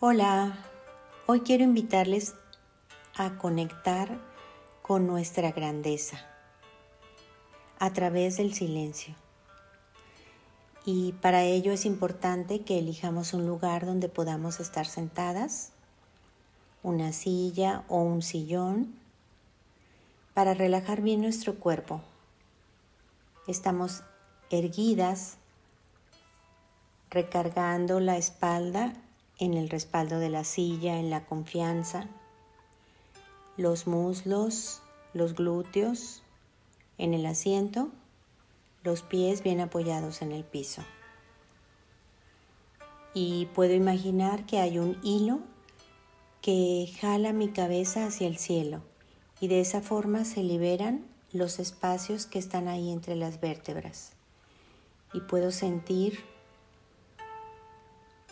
Hola, hoy quiero invitarles a conectar con nuestra grandeza a través del silencio. Y para ello es importante que elijamos un lugar donde podamos estar sentadas, una silla o un sillón, para relajar bien nuestro cuerpo. Estamos erguidas, recargando la espalda en el respaldo de la silla, en la confianza, los muslos, los glúteos en el asiento, los pies bien apoyados en el piso. Y puedo imaginar que hay un hilo que jala mi cabeza hacia el cielo y de esa forma se liberan los espacios que están ahí entre las vértebras. Y puedo sentir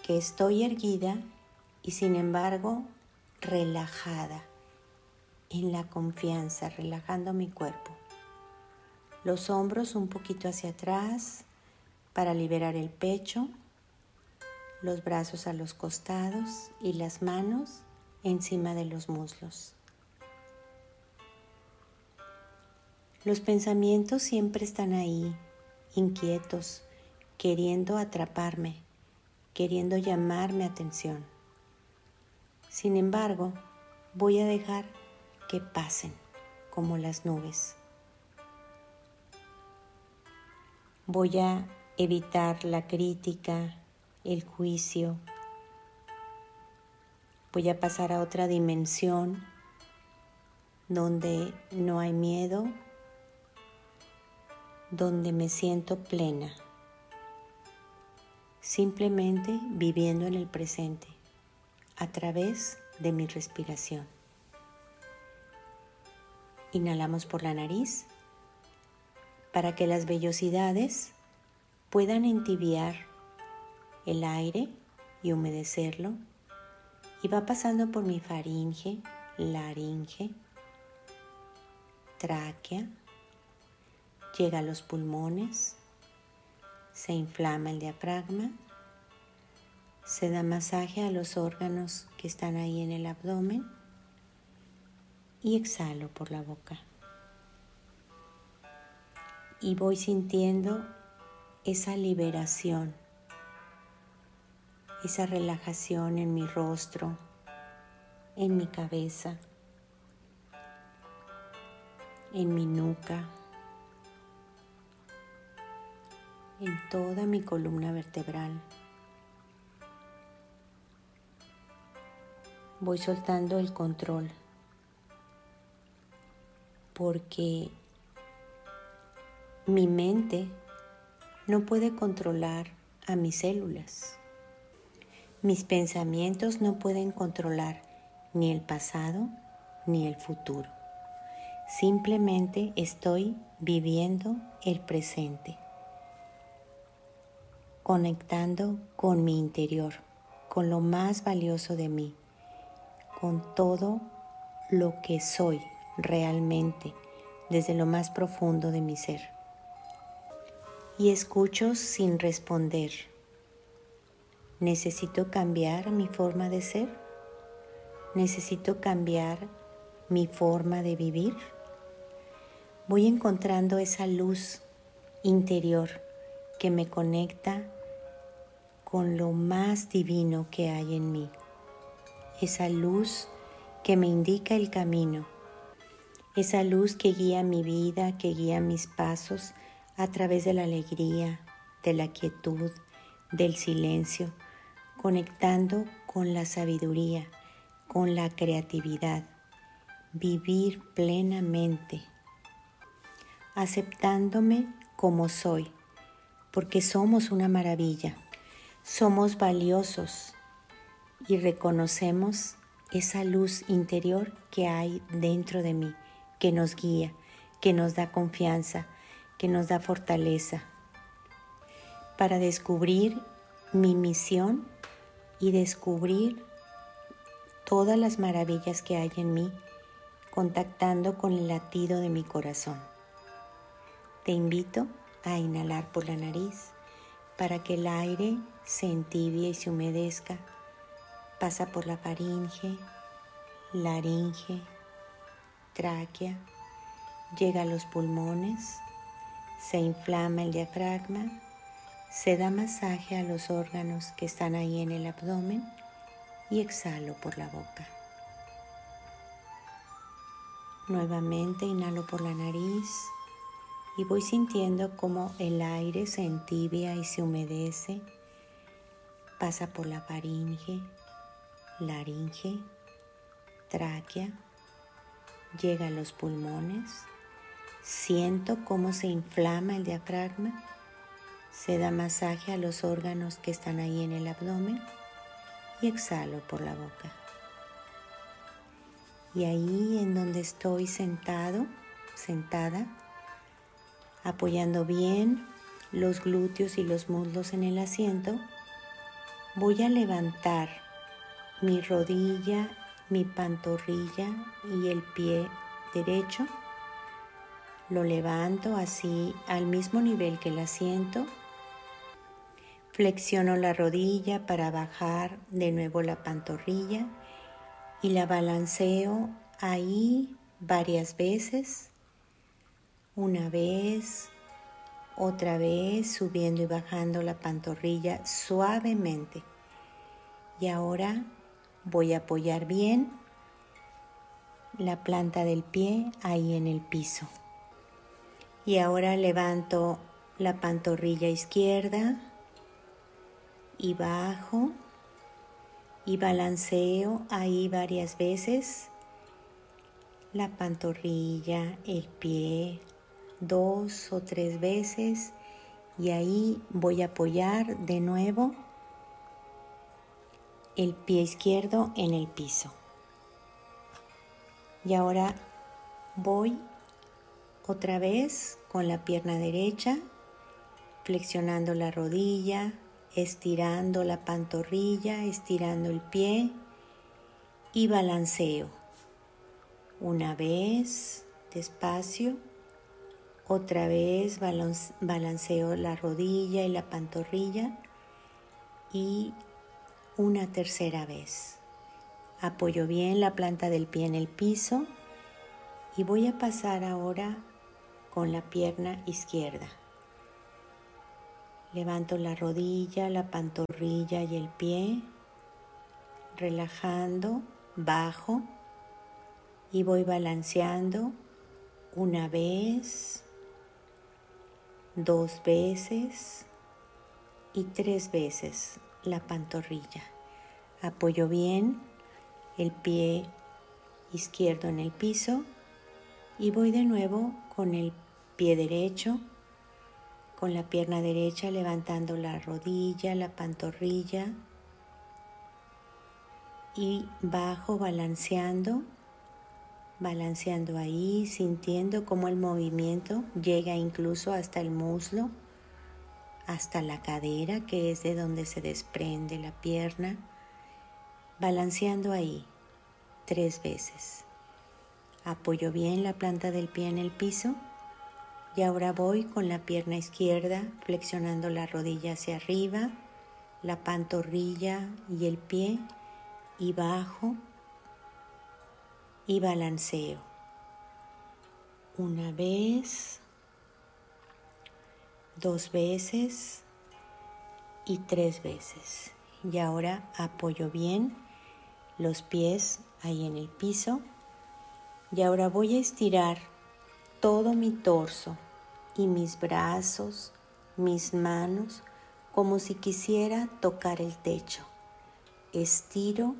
que estoy erguida y sin embargo relajada, en la confianza, relajando mi cuerpo. Los hombros un poquito hacia atrás para liberar el pecho, los brazos a los costados y las manos encima de los muslos. Los pensamientos siempre están ahí, inquietos, queriendo atraparme queriendo llamar mi atención. Sin embargo, voy a dejar que pasen como las nubes. Voy a evitar la crítica, el juicio. Voy a pasar a otra dimensión donde no hay miedo, donde me siento plena simplemente viviendo en el presente a través de mi respiración. Inhalamos por la nariz para que las vellosidades puedan entibiar el aire y humedecerlo y va pasando por mi faringe, laringe, tráquea, llega a los pulmones, se inflama el diafragma, se da masaje a los órganos que están ahí en el abdomen y exhalo por la boca. Y voy sintiendo esa liberación, esa relajación en mi rostro, en mi cabeza, en mi nuca. En toda mi columna vertebral. Voy soltando el control porque mi mente no puede controlar a mis células. Mis pensamientos no pueden controlar ni el pasado ni el futuro. Simplemente estoy viviendo el presente conectando con mi interior, con lo más valioso de mí, con todo lo que soy realmente desde lo más profundo de mi ser. Y escucho sin responder. ¿Necesito cambiar mi forma de ser? ¿Necesito cambiar mi forma de vivir? Voy encontrando esa luz interior que me conecta con lo más divino que hay en mí, esa luz que me indica el camino, esa luz que guía mi vida, que guía mis pasos a través de la alegría, de la quietud, del silencio, conectando con la sabiduría, con la creatividad, vivir plenamente, aceptándome como soy, porque somos una maravilla somos valiosos y reconocemos esa luz interior que hay dentro de mí, que nos guía, que nos da confianza, que nos da fortaleza, para descubrir mi misión y descubrir todas las maravillas que hay en mí, contactando con el latido de mi corazón. Te invito a inhalar por la nariz para que el aire se entibie y se humedezca pasa por la faringe, laringe, tráquea, llega a los pulmones, se inflama el diafragma, se da masaje a los órganos que están ahí en el abdomen y exhalo por la boca. Nuevamente inhalo por la nariz y voy sintiendo como el aire se entibia y se humedece, pasa por la faringe, laringe, tráquea, llega a los pulmones, siento cómo se inflama el diafragma, se da masaje a los órganos que están ahí en el abdomen y exhalo por la boca. Y ahí en donde estoy sentado, sentada, apoyando bien los glúteos y los muslos en el asiento, voy a levantar mi rodilla, mi pantorrilla y el pie derecho. Lo levanto así al mismo nivel que el asiento. Flexiono la rodilla para bajar de nuevo la pantorrilla y la balanceo ahí varias veces. Una vez, otra vez, subiendo y bajando la pantorrilla suavemente. Y ahora voy a apoyar bien la planta del pie ahí en el piso. Y ahora levanto la pantorrilla izquierda y bajo y balanceo ahí varias veces la pantorrilla, el pie, dos o tres veces y ahí voy a apoyar de nuevo el pie izquierdo en el piso. Y ahora voy otra vez con la pierna derecha, flexionando la rodilla, estirando la pantorrilla, estirando el pie y balanceo. Una vez, despacio, otra vez balanceo la rodilla y la pantorrilla y una tercera vez. Apoyo bien la planta del pie en el piso y voy a pasar ahora con la pierna izquierda. Levanto la rodilla, la pantorrilla y el pie, relajando, bajo y voy balanceando una vez, dos veces y tres veces la pantorrilla. Apoyo bien el pie izquierdo en el piso y voy de nuevo con el pie derecho, con la pierna derecha levantando la rodilla, la pantorrilla y bajo balanceando, balanceando ahí, sintiendo cómo el movimiento llega incluso hasta el muslo hasta la cadera, que es de donde se desprende la pierna, balanceando ahí tres veces. Apoyo bien la planta del pie en el piso y ahora voy con la pierna izquierda flexionando la rodilla hacia arriba, la pantorrilla y el pie y bajo y balanceo. Una vez, dos veces y tres veces. Y ahora apoyo bien los pies ahí en el piso. Y ahora voy a estirar todo mi torso y mis brazos, mis manos, como si quisiera tocar el techo. Estiro,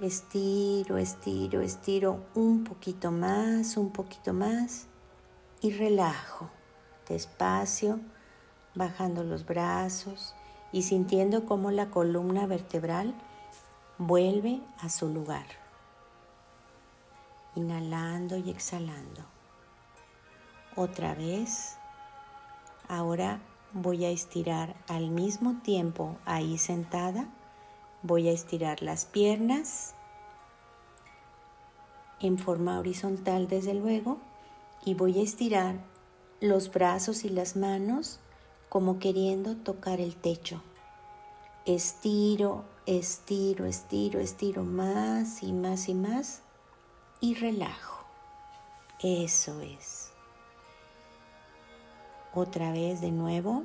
estiro, estiro, estiro un poquito más, un poquito más y relajo despacio, bajando los brazos y sintiendo cómo la columna vertebral vuelve a su lugar. Inhalando y exhalando. Otra vez. Ahora voy a estirar al mismo tiempo ahí sentada. Voy a estirar las piernas en forma horizontal desde luego y voy a estirar los brazos y las manos como queriendo tocar el techo. estiro, estiro, estiro, estiro más y más y más y relajo. Eso es. Otra vez de nuevo.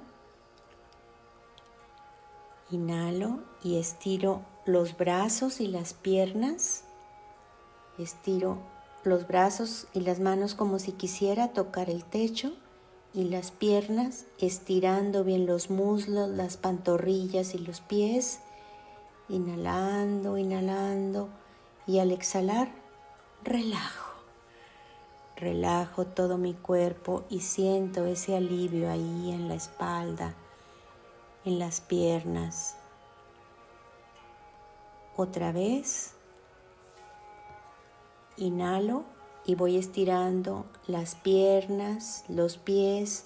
Inhalo y estiro los brazos y las piernas. Estiro los brazos y las manos como si quisiera tocar el techo y las piernas estirando bien los muslos, las pantorrillas y los pies. Inhalando, inhalando y al exhalar relajo. Relajo todo mi cuerpo y siento ese alivio ahí en la espalda en las piernas. Otra vez. Inhalo y voy estirando las piernas, los pies,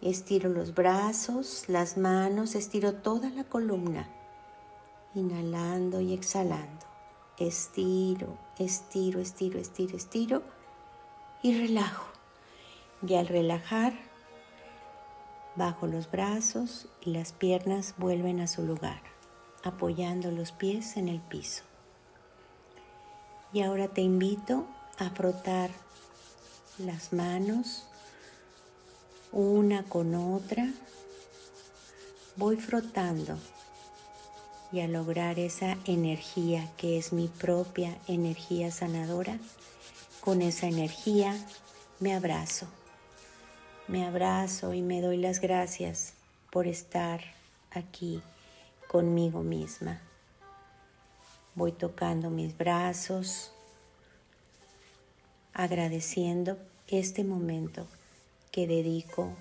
estiro los brazos, las manos, estiro toda la columna. Inhalando y exhalando. Estiro, estiro, estiro, estiro, estiro y relajo. Y al relajar, Bajo los brazos y las piernas vuelven a su lugar, apoyando los pies en el piso. Y ahora te invito a frotar las manos una con otra. Voy frotando y a lograr esa energía que es mi propia energía sanadora, con esa energía me abrazo me abrazo y me doy las gracias por estar aquí conmigo misma. Voy tocando mis brazos, agradeciendo este momento que dedico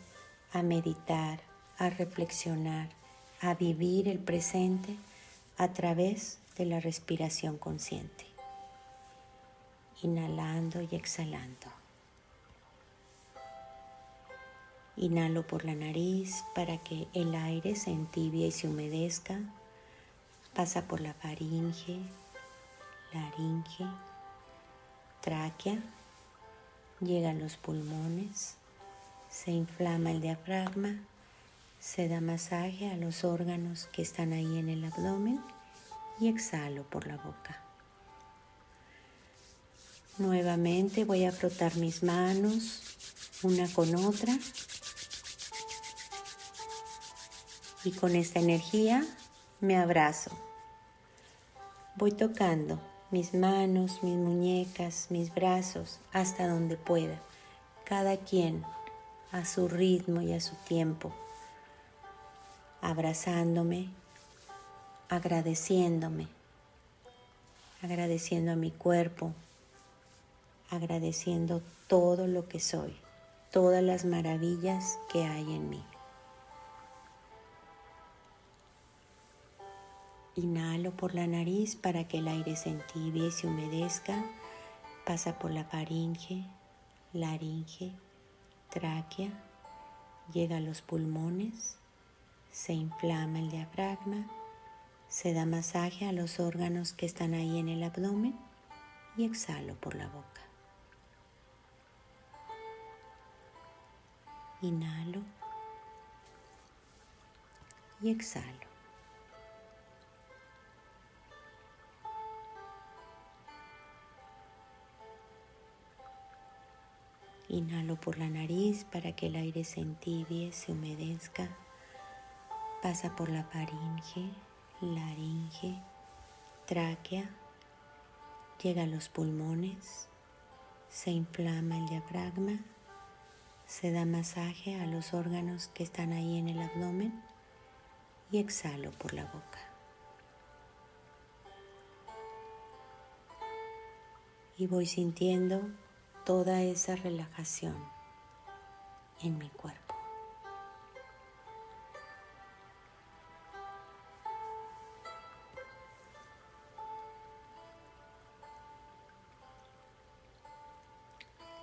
a meditar, a reflexionar, a vivir el presente a través de la respiración consciente. Inhalando y exhalando. Inhalo por la nariz para que el aire se entibie y se humedezca. Pasa por la faringe, laringe, tráquea, llega a los pulmones, se inflama el diafragma, se da masaje a los órganos que están ahí en el abdomen y exhalo por la boca. Nuevamente voy a frotar mis manos una con otra y con esta energía me abrazo. Voy tocando mis manos, mis muñecas, mis brazos, hasta donde pueda, cada quien a su ritmo y a su tiempo, abrazándome, agradeciéndome, agradeciendo a mi cuerpo, agradeciendo todo lo que soy, todas las maravillas que hay en mí. Inhalo por la nariz para que el aire se entibie y se humedezca. Pasa por la faringe, laringe, tráquea, llega a los pulmones, se inflama el diafragma, se da masaje a los órganos que están ahí en el abdomen y exhalo por la boca. Inhalo y exhalo. Inhalo por la nariz para que el aire se entibie, se humedezca. Pasa por la faringe, laringe, tráquea, llega a los pulmones, se inflama el diafragma, se da masaje a los órganos que están ahí en el abdomen y exhalo por la boca. Y voy sintiendo toda esa relajación en mi cuerpo.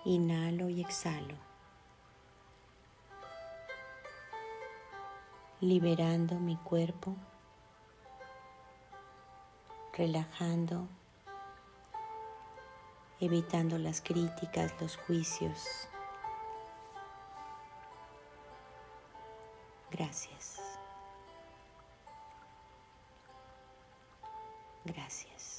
Inhalo y exhalo, liberando mi cuerpo, relajando evitando las críticas, los juicios. Gracias. Gracias.